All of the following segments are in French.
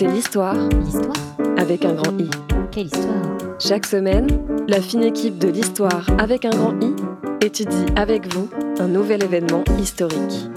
C'est l'histoire L'histoire avec un grand I. Quelle histoire Chaque semaine, la fine équipe de l'histoire avec un grand I étudie avec vous un nouvel événement historique.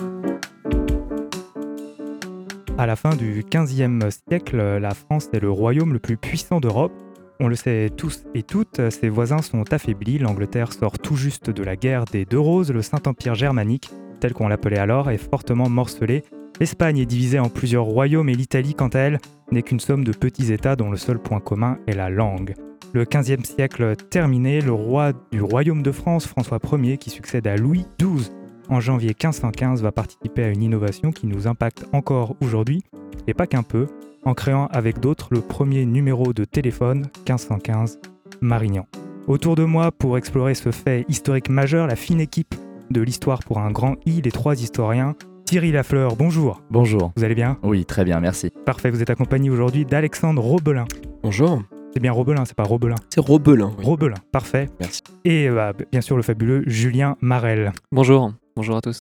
À la fin du XVe siècle, la France est le royaume le plus puissant d'Europe. On le sait tous et toutes, ses voisins sont affaiblis, l'Angleterre sort tout juste de la guerre des Deux Roses, le Saint-Empire germanique, tel qu'on l'appelait alors, est fortement morcelé. L'Espagne est divisée en plusieurs royaumes et l'Italie, quant à elle, n'est qu'une somme de petits États dont le seul point commun est la langue. Le XVe siècle terminé, le roi du royaume de France, François Ier, qui succède à Louis XII en janvier 1515, va participer à une innovation qui nous impacte encore aujourd'hui, et pas qu'un peu, en créant avec d'autres le premier numéro de téléphone 1515 Marignan. Autour de moi, pour explorer ce fait historique majeur, la fine équipe de l'histoire pour un grand I, les trois historiens. Thierry Lafleur, bonjour. Bonjour. Vous allez bien Oui, très bien, merci. Parfait, vous êtes accompagné aujourd'hui d'Alexandre Robelin. Bonjour. C'est bien Robelin, c'est pas Robelin. C'est Robelin. oui. Robelin, parfait. Merci. Et euh, bah, bien sûr le fabuleux Julien Marel. Bonjour, bonjour à tous.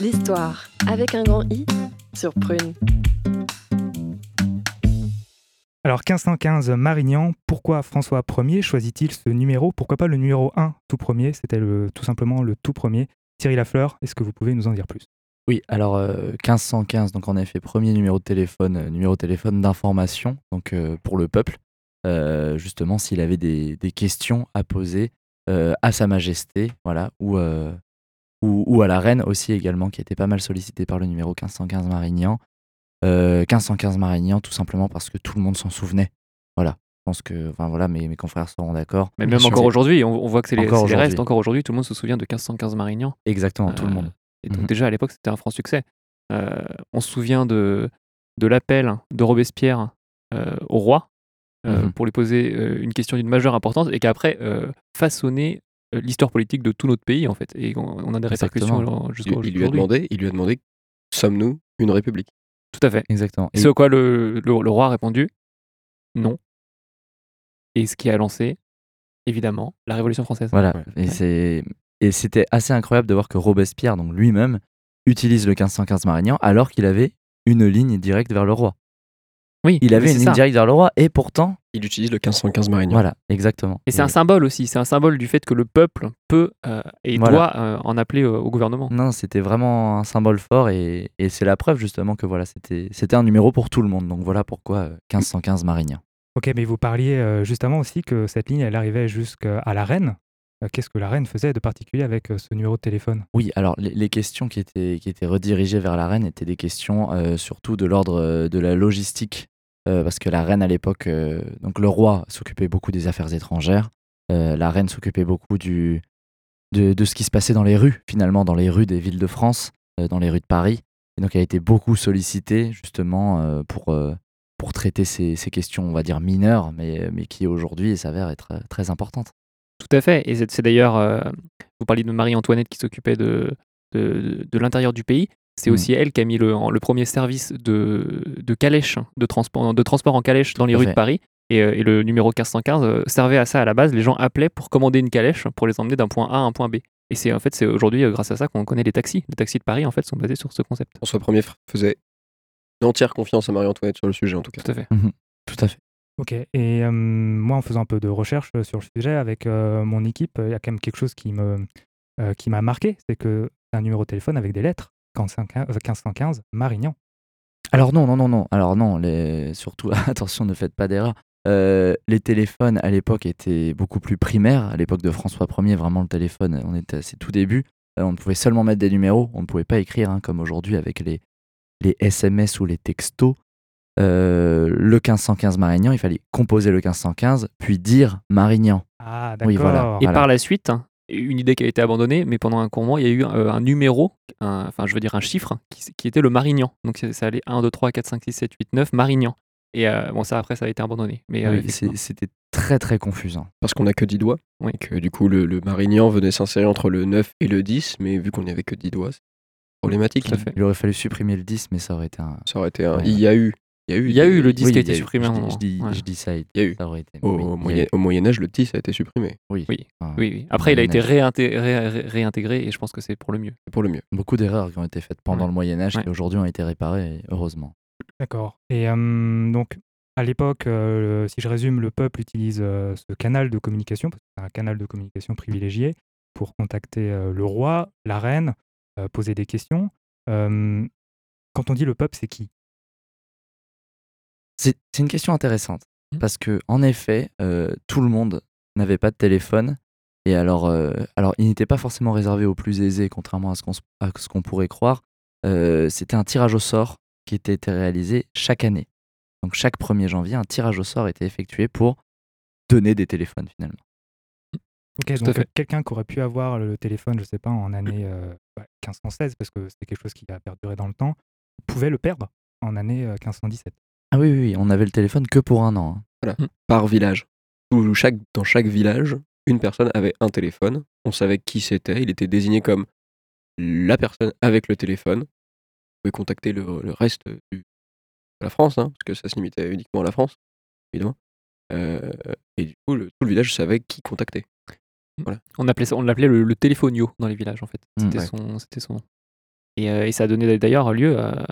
L'histoire avec un grand I sur Prune. Alors 1515 Marignan, pourquoi François Ier choisit-il ce numéro? Pourquoi pas le numéro 1 tout premier? C'était tout simplement le tout premier. Thierry Lafleur, est-ce que vous pouvez nous en dire plus? Oui, alors euh, 1515, donc en effet, premier numéro de téléphone, euh, numéro de téléphone d'information, donc euh, pour le peuple, euh, justement s'il avait des, questions à poser euh, à Sa Majesté, voilà, ou, euh, ou, ou à la reine aussi également, qui était pas mal sollicité par le numéro 1515 Marignan. Euh, 1515 Marignan, tout simplement parce que tout le monde s'en souvenait. Voilà, pense que, enfin voilà, mes, mes confrères seront d'accord. Mais même encore aujourd'hui, on, on voit que c'est les, Encore les restes. Encore aujourd'hui, tout le monde se souvient de 1515 Marignan. Exactement, tout le Euh, monde. Et donc Mhm. déjà à l'époque, c'était un franc succès. Euh, on se souvient de, de l'appel de Robespierre euh, au roi euh, Mhm. pour lui poser euh, une question d'une majeure importance et qu'après euh, façonné euh, l'histoire politique de tout notre pays en fait. Et on, on a des répercussions Il, jusqu'au il lui a aujourd'hui. demandé, il lui a demandé, sommes-nous une république? Tout à fait. Exactement. Et ce à quoi le, le- le roi a répondu non. Et ce qui a lancé, évidemment, la Révolution française. Voilà, Ouais. et c'est et c'était assez incroyable de voir que Robespierre, donc lui-même, utilise le 1515 Marignan alors qu'il avait une ligne directe vers le roi. Oui, Il avait une ligne ça. directe vers le roi et pourtant, Il utilise le 1515 Marignan. voilà, exactement. Et c'est un symbole aussi, c'est un symbole du fait que le peuple peut euh, et Voilà. doit euh, en appeler euh, au gouvernement. Non, c'était vraiment un symbole fort et, et c'est la preuve justement que voilà, c'était c'était un numéro pour tout le monde. Donc voilà pourquoi euh, 1515 Marignan. Ok, mais vous parliez euh, justement aussi que cette ligne, elle arrivait jusqu'à la reine. Euh, Qu'est-ce que la reine faisait de particulier avec euh, ce numéro de téléphone? Oui, alors les, questions qui étaient, qui étaient redirigées vers la reine étaient des questions surtout de l'ordre de la logistique, parce que la reine à l'époque, donc le roi s'occupait beaucoup des affaires étrangères, la reine s'occupait beaucoup du, de, de ce qui se passait dans les rues, finalement, dans les rues des villes de France, dans les rues de Paris. Et donc elle a été beaucoup sollicitée justement pour, pour traiter ces, ces questions, on va dire mineures, mais, mais qui aujourd'hui s'avèrent être euh, très importantes. Tout à fait. Et c'est d'ailleurs, euh, vous parliez de Marie-Antoinette qui s'occupait de, de, de l'intérieur du pays. C'est Mm. aussi elle qui a mis le, premier service de, de calèche, de transport, de transport en calèche dans les rues de. Paris. Et, euh, et le numéro 1515 euh, servait à ça à la base. Les gens appelaient pour commander une calèche pour les emmener d'un point A à un point B. Et c'est en fait, c'est aujourd'hui grâce à ça qu'on connaît les taxis. Les taxis de Paris en fait sont basés sur ce concept. François Ier faisait entière confiance à Marie-Antoinette sur le sujet en tout cas. Tout à fait. Tout à fait. Ok, et euh, moi en faisant un peu de recherche euh, sur le sujet avec euh, mon équipe, il y a quand même quelque chose qui me euh, qui m'a marqué, c'est que c'est un numéro de téléphone avec des lettres, 1515, euh, 1515 Marignan. Alors non, non, non, non. Alors non, les... surtout, attention, ne faites pas d'erreur. Euh, les téléphones à l'époque étaient beaucoup plus primaires. À l'époque de François Ier, vraiment le téléphone, on était à ses tout débuts. Euh, on pouvait seulement mettre des numéros, on ne pouvait pas écrire hein, comme aujourd'hui avec les, les SMS ou les textos. Euh, le 1515 Marignan, il fallait composer le 1515, puis dire Marignan. Ah d'accord. Oui, voilà. Et Voilà. par la suite, une idée qui a été abandonnée, mais pendant un court moment, il y a eu euh, un numéro, un- enfin je veux dire un chiffre, qui, qui était le Marignan. Donc ça ça allait 1, 2, 3, 4, 5, 6, 7, 8, 9, Marignan. Et euh, bon, ça après, ça a été abandonné. Mais euh, Oui, c'est- C'était très très confusant. Parce qu'on n'a que 10 doigts. Oui. Et que du coup, le, le Marignan venait s'insérer entre le 9 et le 10, mais vu qu'on n'y avait que 10 doigts, problématique. Tout à fait. Il aurait fallu supprimer le 10, mais ça aurait été un. Ça aurait été un Ouais. IAU. Il y a eu, Il y a eu le disque Oui, a il y été eu- supprimé je dis-. Je dis, Ouais. je dis ça, Il y a eu. ça aurait été. Au, oui, au il y a moyen, eu- au Moyen Âge, le 10 a été supprimé. Oui. Oui. Enfin, Oui, oui. Après, il a été ré- réintégré et je pense que c'est pour le mieux. Pour le mieux. Beaucoup d'erreurs qui ont été faites pendant Ouais. le Moyen Âge Ouais. qui aujourd'hui ont été réparées, heureusement. D'accord. Et euh, donc, à l'époque, euh, si je résume, le peuple utilise euh, ce canal de communication, parce que c'est un canal de communication privilégié, pour contacter euh, le roi, la reine, poser des questions. Euh, quand on dit le peuple, c'est qui? C'est une question intéressante Mhm. parce que en effet, euh, tout le monde n'avait pas de téléphone et alors, euh, alors il n'était pas forcément réservé aux plus aisés, contrairement à ce qu'on qu'on pourrait croire. Euh, C'était un tirage au sort qui était réalisé chaque année. Donc chaque 1er janvier, un tirage au sort était effectué pour donner des téléphones finalement. Ok, Tout à donc quelqu'un qui aurait pu avoir le téléphone, je sais pas, en année euh, ouais, 1516, parce que c'était quelque chose qui a perduré dans le temps, pouvait le perdre en année euh, 1517. Ah oui, oui, oui, on avait le téléphone que pour un an. hein. Par village. Où chaque, dans chaque village, une personne avait un téléphone. On savait qui c'était. Il était désigné comme la personne avec le téléphone. Vous pouvez contacter le, le reste du- de la France, hein, parce que ça se limitait uniquement à la France, évidemment. Euh, et du coup, le- tout le village savait qui contacter. On appelait ça, on l'appelait le, le téléphono dans les villages en fait. Mm, C'était ouais. son, c'était son nom. Et, euh, et ça a donné d'ailleurs lieu à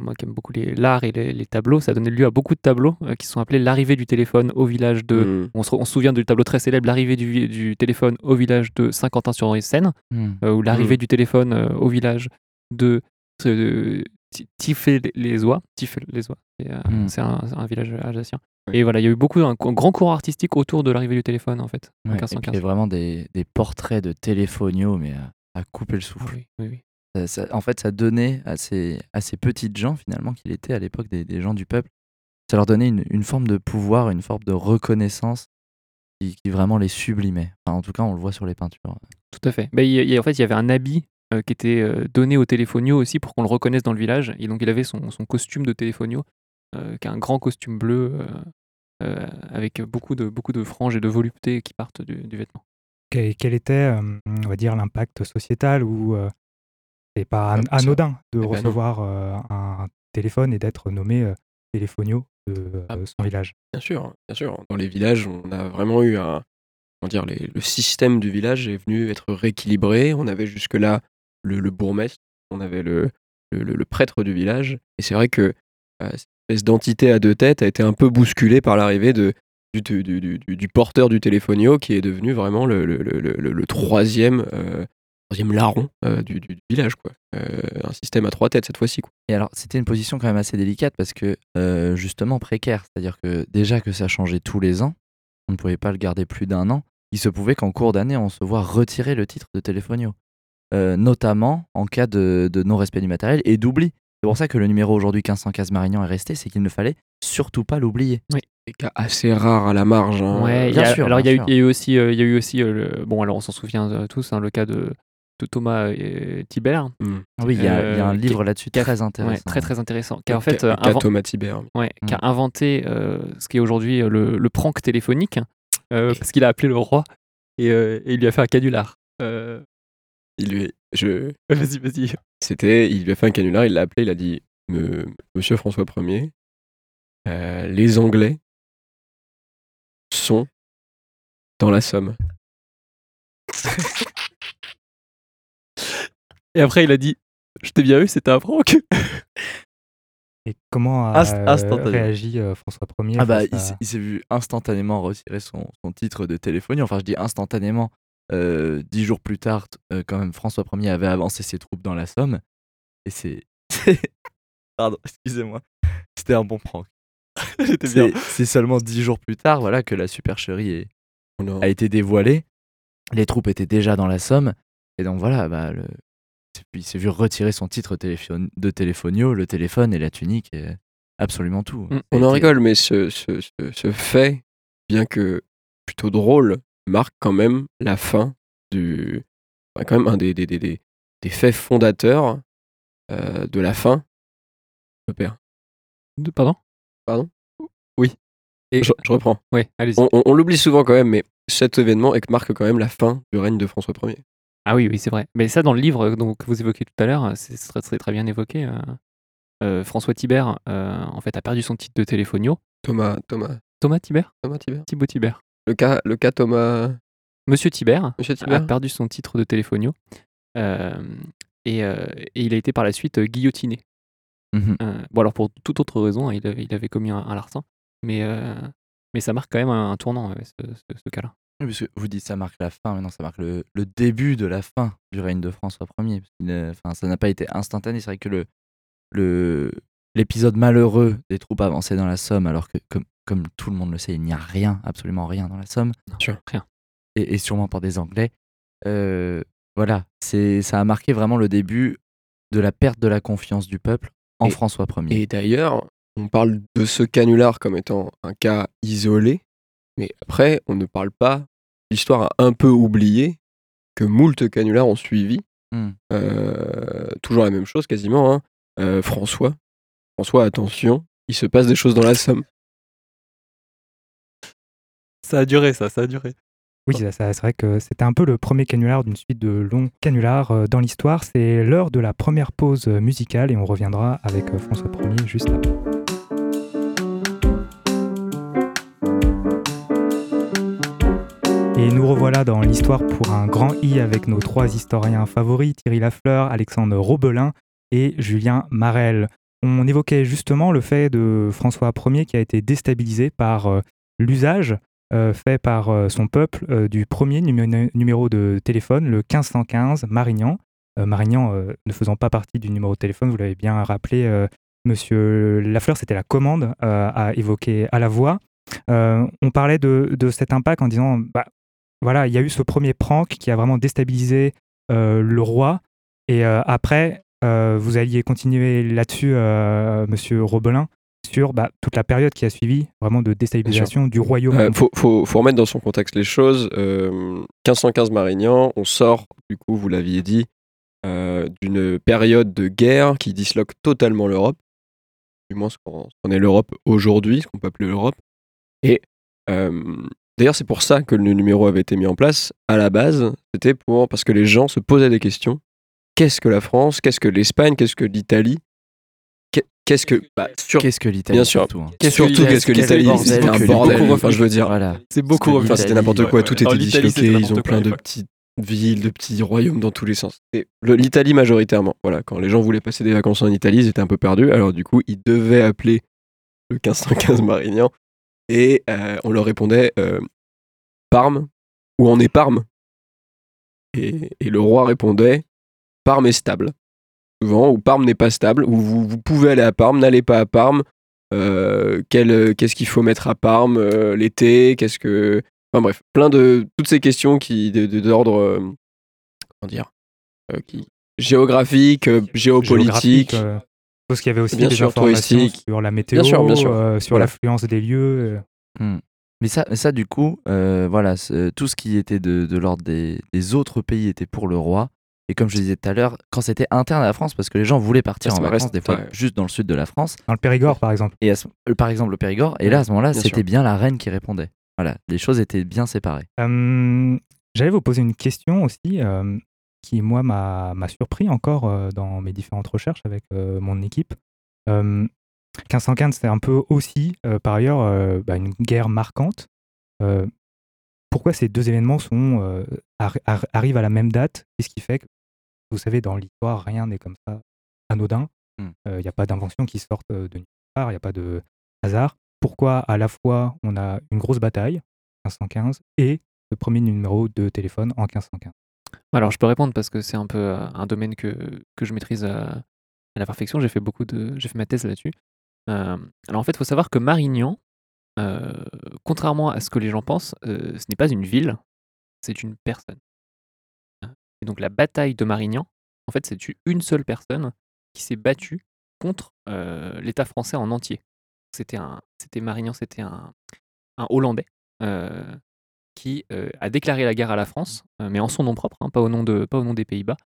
moi qui aime beaucoup les- l'art et les, les tableaux, ça a donné lieu à beaucoup de tableaux euh, qui sont appelés l'arrivée du téléphone au village de. Mm. On, se, on se souvient du tableau très célèbre, l'arrivée du, téléphone au village de Saint-Quentin-sur-Seine, euh, ou l'arrivée du téléphone au village de, de Ti- Tiflet-les-Oies. Tiflet-les-Oies, c'est Mm. c'est un, c'est un village alsacien. Et voilà, il y a eu beaucoup, un, un grand cours artistique autour de l'arrivée du téléphone en fait, en Ouais, et puis 1515. il y a vraiment des, des portraits de téléphoniaux, mais à, à couper le Ah souffle. oui, oui, oui. Ça- ça- en fait, ça donnait à ces, à ces petites gens, finalement, qu'il était à l'époque des, des gens du peuple, ça leur donnait une, une forme de pouvoir, une forme de reconnaissance qui, qui vraiment les sublimait. Enfin, en tout cas, on le voit sur les peintures. Tout à fait. Bah, il il en fait, il y avait un habit euh, qui était euh, donné au téléphono aussi pour qu'on le reconnaisse dans le village. Et donc, il avait son, son costume de téléphono, euh, qui est un grand costume bleu euh, euh, avec beaucoup de, beaucoup de franges et de volupté qui partent du, du vêtement. Quel, quel était, euh, on va dire, l'impact sociétal ou euh, c'est pas an- Ah, anodin de Eh ben recevoir euh, un téléphone et d'être nommé euh, téléphonio de euh, Ah. son village? Bien sûr, bien sûr. Dans les villages, on a vraiment eu un. Comment dire, les- le système du village est venu être rééquilibré. On avait jusque-là le, le bourgmestre, on avait le, le, prêtre du village. Et c'est vrai que euh, espèce d'entité à deux têtes a été un peu bousculée par l'arrivée du, porteur du téléphono qui est devenu vraiment le, troisième, euh, troisième larron euh, du, village. Quoi. Euh, un système à trois têtes cette fois-ci. Et alors, c'était une position quand même assez délicate parce que, justement, précaire. C'est-à-dire que déjà que ça changeait tous les ans, on ne pouvait pas le garder plus d'un an. Il se pouvait qu'en cours d'année, on se voit retirer le titre de. Euh, notamment en cas de non-respect du matériel et d'oubli. C'est pour ça que le numéro aujourd'hui 1515 Marignan est resté, c'est qu'il ne fallait surtout pas l'oublier. Des cas assez rares à la marge. hein. Ouais, il y bien a- sûr, alors il y, a eu- il y a eu aussi, euh, il y a eu aussi euh, le- bon alors on s'en souvient euh, tous, hein, le cas de, de Thomas euh, Tibert, Mm. Oui, il y, a il y a un Euh, livre là-dessus très intéressant. ouais, très très intéressant, qui a en fait euh, Thomas Tibert. ouais, qui a Mm. inventé euh, ce qui est aujourd'hui euh, le, le prank téléphonique, euh, parce qu'il a appelé le roi et, euh, et il lui a fait un canular. Euh, Il lui, je, vas-y, vas-y. C'était, il lui a fait un canular, il l'a appelé, il a dit Me- Monsieur François Ier, euh, les Anglais sont dans la Somme. Et après il a dit, je t'ai bien eu, c'était un prank. Et comment a euh, réagi euh, François Ier Ah bah, à- il s'est vu instantanément retirer son, son titre de téléphonie. Enfin, je dis instantanément. Euh, dix jours plus tard, euh, quand même, François Ier avait avancé ses troupes dans la Somme. Et c'est. Pardon, excusez-moi. C'était un bon prank. C'est c'est seulement dix jours plus tard voilà, que la supercherie est- a- été dévoilée. Les troupes étaient déjà dans la Somme. Et donc voilà, bah, le... il s'est vu retirer son titre téléphone- de téléphonio, le téléphone et la tunique, et absolument tout. On en rigole, mais ce, ce, ce- ce fait, bien que plutôt drôle, marque quand même la fin du. enfin, quand même un des, des, des, des, faits fondateurs euh, de la fin. Je perds. De- Pardon? Oui. Et- Je, je reprends. Ouais, allez-y. On, on- on l'oublie souvent quand même, mais cet événement marque quand même la fin du règne de François Ier. Ah oui, oui, c'est vrai. Mais ça, dans le livre euh, donc, que vous évoquez tout à l'heure, c'est c'est très, très, très bien évoqué. euh. euh, François Thibert euh, en fait a perdu son titre de téléphono. Thomas, Thomas, Thomas Thibert? Thomas Thibert. Thibaut Thibert. Le cas, le cas Thomas, Monsieur Thibert Monsieur a Thibert. perdu son titre de téléphono euh, et, euh, et il a été par la suite euh, guillotiné. Euh, bon alors pour toute autre raison, hein, il, avait, il avait commis un, un larcin, mais, euh, mais ça marque quand même un, un tournant ouais, ce, ce- ce cas-là. Oui, parce que vous dites ça marque la fin, mais non, ça marque le, le début de la fin du règne de François Ier. Enfin, ça n'a pas été instantané. C'est vrai que le le l'épisode malheureux des troupes avancées dans la Somme, alors que comme, comme tout le monde le sait, il n'y a rien, absolument rien dans la Somme, Sûr. Rien. et, et sûrement par des Anglais. euh, voilà, c'est ça a marqué vraiment le début de la perte de la confiance du peuple en Et- François Ier. Et d'ailleurs, on parle de ce canular comme étant un cas isolé, mais après, on ne parle pas. L'histoire a un peu oublié que moult canulars ont suivi. Hmm. Euh, toujours la même chose quasiment. hein. Euh, François, François, attention, il se passe des choses dans la Somme. Ça a duré ça, ça a duré. Oui, c'est vrai que c'était un peu le premier canular d'une suite de longs canulars euh, dans l'histoire. C'est l'heure de la première pause musicale et on reviendra avec euh, François Ier juste après. Et nous revoilà dans l'histoire pour un grand I avec nos trois historiens favoris, Thierry Lafleur, Alexandre Robelin et Julien Marel. On évoquait justement le fait de François Ier qui a été déstabilisé par euh, l'usage fait par euh, son peuple euh, du premier numé- numéro de téléphone, le 1515 Marignan. Euh, Marignan euh, ne faisant pas partie du numéro de téléphone, vous l'avez bien rappelé, euh, Monsieur Lafleur, c'était la commande euh, à évoquer à la voix. Euh, on parlait de, de cet impact en disant, bah, voilà, il y a eu ce premier prank qui a vraiment déstabilisé euh, le roi. Et euh, après, euh, vous alliez continuer là-dessus, euh, Monsieur Robelin, sur bah, toute la période qui a suivi, vraiment de déstabilisation du royaume. Euh, faut, faut, faut remettre dans son contexte les choses. Euh, 1515 Marignan, on sort, du coup, vous l'aviez dit, euh, d'une période de guerre qui disloque totalement l'Europe, du moins ce qu'on est l'Europe aujourd'hui, ce qu'on peut appeler l'Europe. Et euh, d'ailleurs, c'est pour ça que le numéro avait été mis en place. À la base, c'était pour parce que les gens se posaient des questions. Qu'est-ce que la France? Qu'est-ce que l'Espagne? Qu'est-ce que l'Italie? Qu'est-ce que bah, sur- Qu'est-ce que l'Italie Bien sûr. surtout, hein. Qu'est-ce que surtout l'Italie- qu'est-ce que quel l'Italie bordel C'était un bordel. Enfin, je veux dire, Voilà. C'est beaucoup. Enfin, c'était n'importe quoi, ouais, tout était disloqué, ils ont plein quoi, de petites villes, de petits royaumes dans tous les sens. L'Italie majoritairement, voilà, quand les gens voulaient passer des vacances en Italie, ils étaient un peu perdus, alors du coup, ils devaient appeler le 1515 Marignan, et euh, on leur répondait euh, Parme, ou on est Parme et, et le roi répondait Parme est stable, souvent, ou Parme n'est pas stable, ou vous, vous pouvez aller à Parme, n'allez pas à Parme, euh, quel- qu'est-ce qu'il faut mettre à Parme euh, l'été, qu'est-ce que... Enfin bref, plein de... Toutes ces questions qui de- de- d'ordre... euh, comment dire euh, qui, Géographique, euh, géopolitique... géographique, euh, parce qu'il y avait aussi Bien des sûr, informations touristique. sur la météo, sûr, bien sûr. euh, sur Voilà. l'affluence des lieux. euh. Hmm. Mais ça, ça, du coup, euh, voilà, tout ce qui était de, de l'ordre des, des autres pays était pour le roi. Et comme je disais tout à l'heure, quand c'était interne à la France, parce que les gens voulaient partir Ça en vacances, reste- des fois ouais. juste dans le sud de la France, Dans le Périgord, par exemple. et à ce- euh, par exemple le Périgord, et là, à ce moment-là, c'était sûr. bien la reine qui répondait. Voilà, les choses étaient bien séparées. Euh, J'allais vous poser une question aussi euh, qui, moi, m'a m'a surpris encore euh, dans mes différentes recherches avec euh, mon équipe. Euh, 1515, c'est un peu aussi, euh, par ailleurs, euh, bah, une guerre marquante. Euh, pourquoi ces deux événements sont, euh, arri- arri- arrivent à la même date? Qu'est-ce qui fait que, vous savez, dans l'histoire, rien n'est comme ça anodin. Il Hmm. n'y a pas d'invention qui sortent euh, de nulle part, il n'y a pas de hasard. Pourquoi à la fois on a une grosse bataille, 1515, et le premier numéro de téléphone en 1515 Alors, je peux répondre parce que c'est un peu euh, un domaine que, que je maîtrise à, à la perfection. J'ai fait beaucoup de, j'ai fait ma thèse là-dessus. Euh, alors, en fait, il faut savoir que Marignan, euh, contrairement à ce que les gens pensent, euh, ce n'est pas une ville, c'est une personne. Et donc, la bataille de Marignan, en fait, c'est une seule personne qui s'est battue contre euh, l'État français en entier? C'était un, Marignan, c'était un, Hollandais. euh, qui euh, a déclaré la guerre à la France, mais en son nom propre, hein, pas, au nom de, pas au nom des Pays-Bas.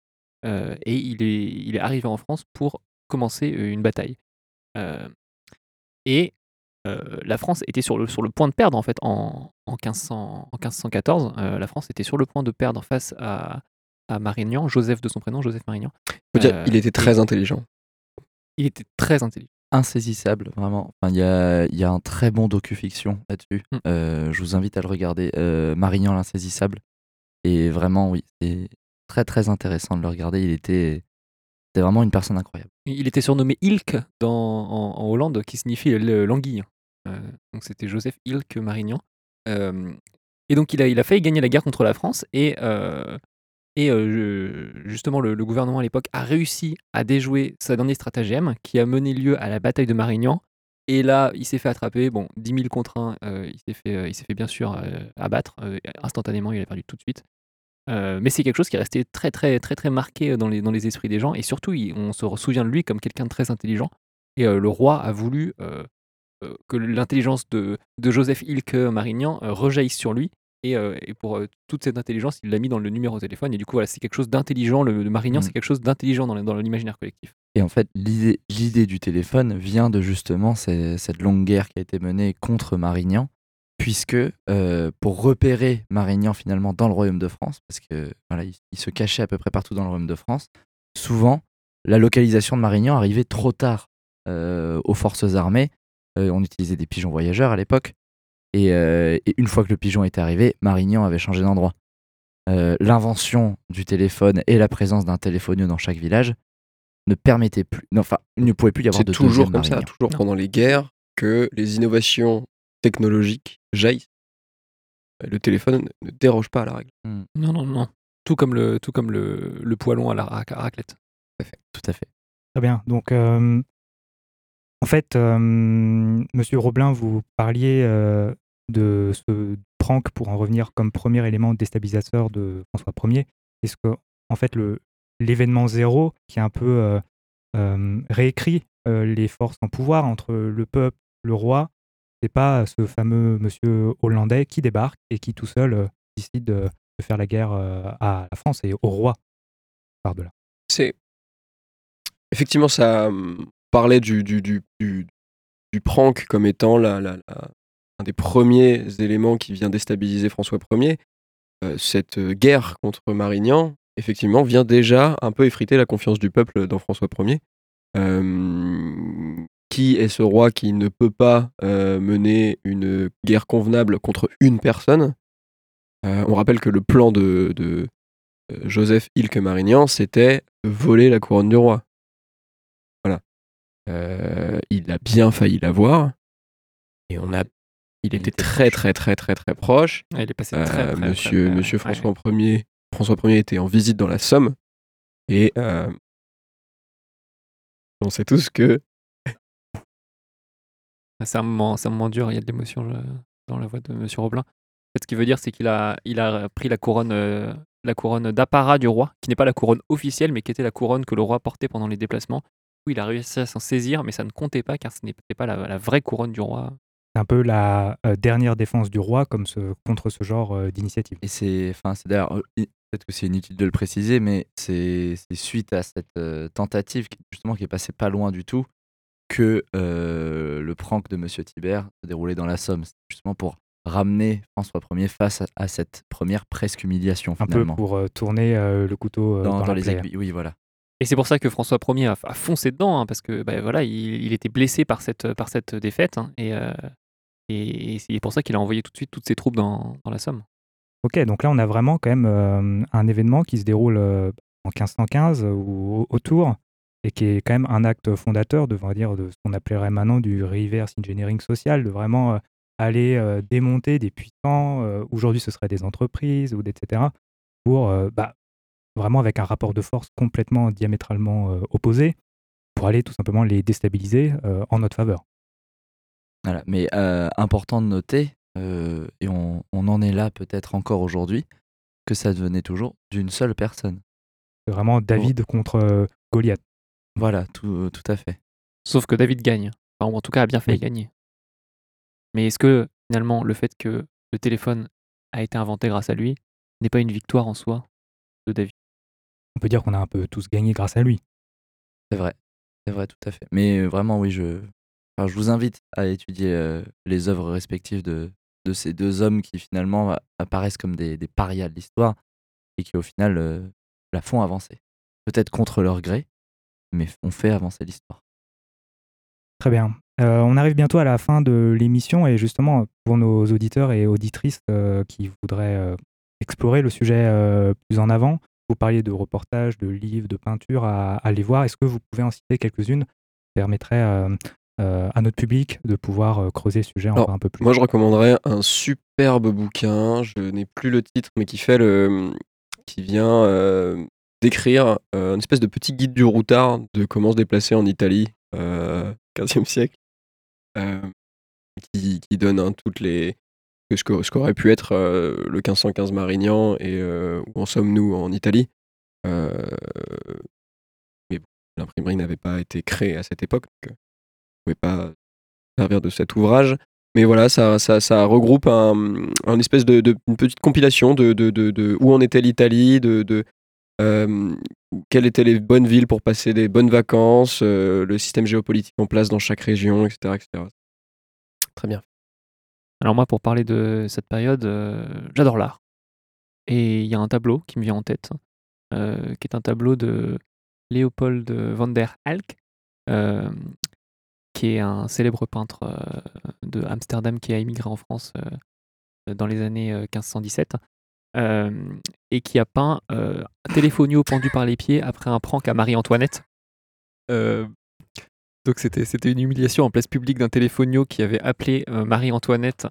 Et il est, il est arrivé en France pour commencer une bataille. Et la France était sur le, sur le point de perdre, en fait, en, en, 1500 en 1514. euh, la France était sur le point de perdre face à, à Marignan, Joseph de son prénom, Joseph Marignan. Faut dire, Euh, il était très intelligent. Il était très intelligent. insaisissable, vraiment. Enfin, il y a, il y a un très bon docu-fiction là-dessus. Mm. Euh, je vous invite à le regarder. Euh, Marignan l'insaisissable. Et vraiment, oui, c'est très très intéressant de le regarder. Il était, c'était vraiment une personne incroyable. Il était surnommé Ilk dans, en, en Hollande, qui signifie le- l'anguille. Euh, donc c'était Joseph Ilk Marignan. Euh, et donc il a, il a failli gagner la guerre contre la France et, euh, et euh, justement le, gouvernement à l'époque a réussi à déjouer sa dernier stratagème qui a mené lieu à la bataille de Marignan. Et là, il s'est fait attraper. Bon, 10 000 contre 1, euh, il s'est fait, euh, il s'est fait bien sûr abattre. instantanément, il a perdu tout de suite. Mais c'est quelque chose qui est resté très très très très marqué dans les, dans esprits des gens et surtout on se souvient de lui comme quelqu'un de très intelligent et le roi a voulu que l'intelligence de, de Joseph Ilke Marignan rejaillisse sur lui et, euh, et pour euh, toute cette intelligence il l'a mis dans le numéro de téléphone et du coup voilà c'est quelque chose d'intelligent le, le Marignan Mm. c'est quelque chose d'intelligent dans, l'imaginaire collectif Et en fait, l'idée l'idée du téléphone vient de justement ces- cette longue guerre qui a été menée contre Marignan, puisque euh, pour repérer Marignan finalement dans le royaume de France, parce que voilà, il, il se cachait à peu près partout dans le royaume de France, souvent la localisation de Marignan arrivait trop tard euh, aux forces armées. Euh, on utilisait des pigeons voyageurs à l'époque, et, euh, et une fois que le pigeon était arrivé, Marignan avait changé d'endroit. Euh, L'invention du téléphone et la présence d'un téléphonieux dans chaque village ne permettait plus, non, enfin, il ne pouvait plus y avoir C'est de toujours comme ça, toujours Non. pendant les guerres, que les innovations technologiques jaillissent. Euh, Le téléphone ne déroge pas à la règle. non non non tout comme le tout comme le, le poêlon à la rac- à raclette Tout à fait. Très bien. Donc, euh, en fait, euh, Monsieur Roblin, vous parliez euh, de ce prank pour en revenir comme premier élément déstabilisateur de François Ier. Est-ce que, en fait, le l'événement zéro qui a un peu euh, euh, réécrit euh, les forces en pouvoir entre le peuple, le roi, c'est pas ce fameux Monsieur hollandais qui débarque et qui tout seul décide de, faire la guerre à la France et au roi par delà. C'est effectivement ça hum, parlait du, du, du, du, prank comme étant la- un des premiers éléments qui vient déstabiliser François Ier. Euh, cette euh, guerre contre Marignan, effectivement, vient déjà un peu effriter la confiance du peuple dans François Ier. Euh, qui est ce roi qui ne peut pas mener une guerre convenable contre une personne On rappelle que le plan de, de, Joseph Ilke Marignan, c'était voler la couronne du roi. Voilà. Il a bien failli l'avoir. Et on a. Il était était très, très, très, très, très proche. Ah, il est passé Euh, très, monsieur très. François Ier, François Ier était en visite dans la Somme. Et euh, on sait tous que Ah, C'est un moment, c'est un moment dur, il y a de l'émotion euh, dans la voix de Monsieur Roblin. En fait, ce qui veut dire, c'est qu'il a, il a pris la couronne, euh, la couronne d'apparat du roi, qui n'est pas la couronne officielle, mais qui était la couronne que le roi portait pendant les déplacements. Où il a réussi à s'en saisir, mais ça ne comptait pas, car ce n'était pas la, la vraie couronne du roi. C'est un peu la euh, dernière défense du roi comme ce, contre ce genre euh, d'initiative. Et c'est, enfin, c'est d'ailleurs, euh, peut-être que c'est inutile de le préciser, mais c'est, c'est suite à cette euh, tentative, qui, justement, qui est passée pas loin du tout, que euh, le prank de Monsieur Thibert se déroulait dans la Somme. C'est justement pour ramener François Ier face à, à cette première presque humiliation, Un peu pour euh, tourner euh, le couteau euh, dans, dans, dans la les aiguilles. Oui, voilà. Et c'est pour ça que François Ier a, a foncé dedans, hein, parce que bah, voilà, il, il était blessé par cette, par cette défaite, hein, et, euh, et, c'est pour ça qu'il a envoyé tout de suite toutes ses troupes dans, la Somme. Ok, donc là on a vraiment quand même euh, un événement qui se déroule euh, en 1515 ou au- autour et qui est quand même un acte fondateur de, ce qu'on appellerait maintenant du reverse engineering social, de vraiment euh, aller euh, démonter des puissants, euh, aujourd'hui ce serait des entreprises ou etc., pour euh, bah, vraiment avec un rapport de force complètement diamétralement euh, opposé, pour aller tout simplement les déstabiliser euh, en notre faveur. Voilà. Mais euh, important de noter, euh, et on, on en est là peut-être encore aujourd'hui, que ça devenait toujours d'une seule personne. C'est vraiment David contre euh, Goliath. Voilà, tout, tout à fait. Sauf que David gagne, enfin, ou en tout cas a bien failli Oui. gagner. Mais est-ce que finalement le fait que le téléphone a été inventé grâce à lui n'est pas une victoire en soi de David? On peut dire qu'on a un peu tous gagné grâce à lui. C'est vrai, c'est vrai, tout à fait. Mais vraiment, oui, je, je vous invite à étudier euh, les œuvres respectives de, ces deux hommes qui finalement apparaissent comme des, des parias de l'histoire et qui au final euh, la font avancer. Peut-être contre leur gré, mais ont fait avancer l'histoire. Très bien. Euh, on arrive bientôt à la fin de l'émission et justement pour nos auditeurs et auditrices qui voudraient explorer le sujet plus en avant, vous parliez de reportages, de livres, de peintures à, à aller voir. Est-ce que vous pouvez en citer quelques-unes qui permettraient à notre public de pouvoir euh, creuser le sujet Alors, encore un peu plus Moi, je recommanderais un superbe bouquin. Je n'ai plus le titre, mais qui fait le, qui vient euh, décrire euh, une espèce de petit guide du routard de comment se déplacer en Italie, euh, 15e siècle, euh, qui, qui donne hein, toutes les ce qu'aurait pu être euh, le 1515 Marignan et euh, où en sommes-nous en Italie. Euh, mais bon, l'imprimerie n'avait pas été créée à cette époque, donc pas servir de cet ouvrage. Mais voilà, ça, regroupe un, espèce de, petite compilation de, où en était l'Italie, de, euh, quelles étaient les bonnes villes pour passer des bonnes vacances, euh, le système géopolitique en place dans chaque région, etc. etc. Très bien. Alors moi, pour parler de cette période, euh, j'adore l'art. Et il y a un tableau qui me vient en tête, qui est un tableau de Léopold van der Halk, qui est un célèbre peintre euh, de Amsterdam qui a immigré en France euh, dans les années euh, 1517, euh, et qui a peint euh, Téléphonie pendu par les pieds après un prank à Marie-Antoinette. Donc c'était c'était une humiliation en place publique d'un téléphono qui avait appelé Marie-Antoinette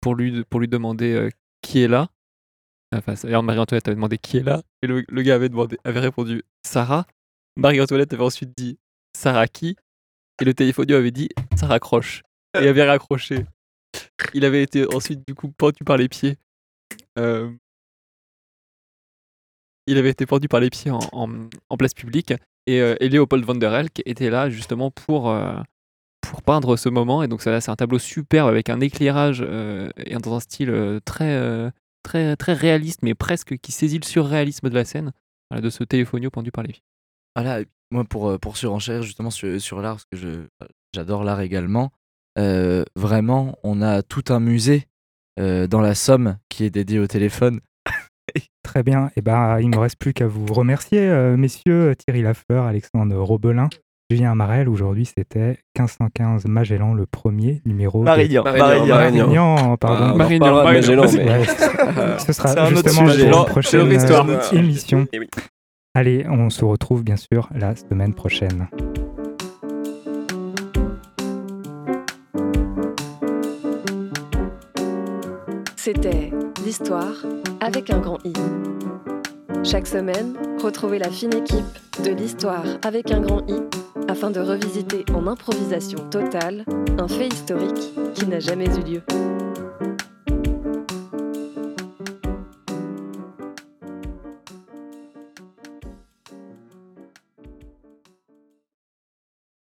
pour, lui, pour lui demander qui est là. Enfin, Marie-Antoinette avait demandé qui est là, et le, le gars avait, demandé, avait répondu Sarah. Marie-Antoinette avait ensuite dit Sarah qui? Et le téléphono avait dit ça raccroche. Et avait raccroché. Il avait été ensuite du coup pendu par les pieds. Euh, il avait été pendu par les pieds en, place publique. Et, euh, et Léopold van der Elk était là justement pour, euh, pour peindre ce moment. Et donc ça, c'est un tableau superbe avec un éclairage et dans un style très, très, très réaliste, mais presque qui saisit le surréalisme de la scène, de ce téléphonio pendu par les pieds. Voilà, moi pour, euh, pour surenchérir justement sur, sur l'art, parce que je, j'adore l'art également, euh, vraiment, on a tout un musée euh, dans la Somme qui est dédié au téléphone. Très bien. Et ben, il ne me reste plus qu'à vous remercier, euh, messieurs Thierry Lafleur, Alexandre Robelin, Julien Marel. Aujourd'hui, c'était 1515 Magellan, le premier numéro. de- Marignan, Marignan, Marignan. Marignan, pardon. Ah, on en Marignan, reparlera de Marignan. Magellan, mais- Ouais, ce sera C'est un autre justement sujet. pour C'est prochaine notre histoire. euh, émission. Eh oui. Allez, on se retrouve bien sûr la semaine prochaine. C'était l'histoire avec un grand I. Chaque semaine, retrouvez la fine équipe de l'histoire avec un grand I afin de revisiter en improvisation totale un fait historique qui n'a jamais eu lieu.